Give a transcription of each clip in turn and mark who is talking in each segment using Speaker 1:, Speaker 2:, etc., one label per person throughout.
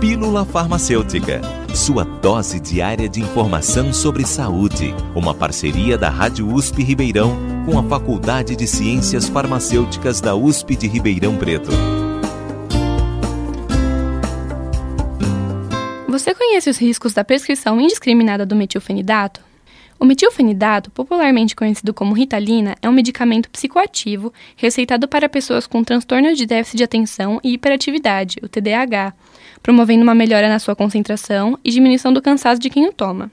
Speaker 1: Pílula Farmacêutica, sua dose diária de informação sobre saúde. Uma parceria da Rádio USP Ribeirão com a Faculdade de Ciências Farmacêuticas da USP de Ribeirão Preto.
Speaker 2: Você conhece os riscos da prescrição indiscriminada do metilfenidato? O metilfenidato, popularmente conhecido como Ritalina, é um medicamento psicoativo receitado para pessoas com transtornos de déficit de atenção e hiperatividade, o TDAH, promovendo uma melhora na sua concentração e diminuição do cansaço de quem o toma.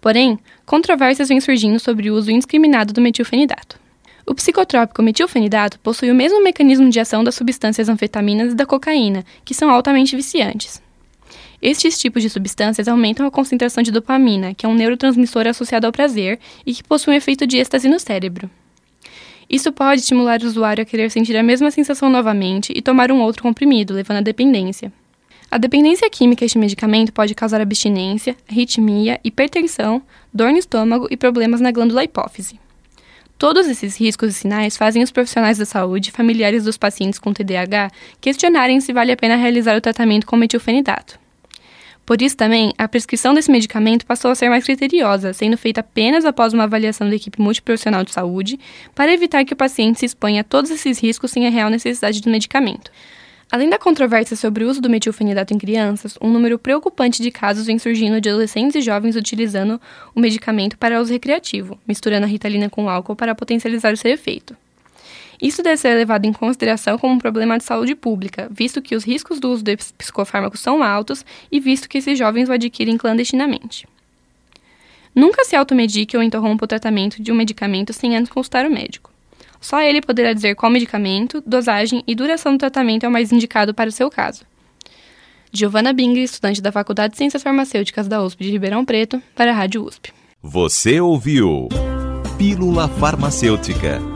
Speaker 2: Porém, controvérsias vêm surgindo sobre o uso indiscriminado do metilfenidato. O psicotrópico metilfenidato possui o mesmo mecanismo de ação das substâncias anfetaminas e da cocaína, que são altamente viciantes. Estes tipos de substâncias aumentam a concentração de dopamina, que é um neurotransmissor associado ao prazer e que possui um efeito de êxtase no cérebro. Isso pode estimular o usuário a querer sentir a mesma sensação novamente e tomar um outro comprimido, levando à dependência. A dependência química a este medicamento pode causar abstinência, arritmia, hipertensão, dor no estômago e problemas na glândula hipófise. Todos esses riscos e sinais fazem os profissionais da saúde, familiares dos pacientes com TDAH, questionarem se vale a pena realizar o tratamento com metilfenidato. Por isso também, a prescrição desse medicamento passou a ser mais criteriosa, sendo feita apenas após uma avaliação da equipe multiprofissional de saúde, para evitar que o paciente se exponha a todos esses riscos sem a real necessidade do medicamento. Além da controvérsia sobre o uso do metilfenidato em crianças, um número preocupante de casos vem surgindo de adolescentes e jovens utilizando o medicamento para uso recreativo, misturando a ritalina com álcool para potencializar o seu efeito. Isso deve ser levado em consideração como um problema de saúde pública, visto que os riscos do uso de psicofármacos são altos e visto que esses jovens o adquirem clandestinamente. Nunca se automedique ou interrompa o tratamento de um medicamento sem antes consultar o médico. Só ele poderá dizer qual medicamento, dosagem e duração do tratamento é o mais indicado para o seu caso. Giovana Bing, estudante da Faculdade de Ciências Farmacêuticas da USP de Ribeirão Preto, para a Rádio USP.
Speaker 1: Você ouviu Pílula Farmacêutica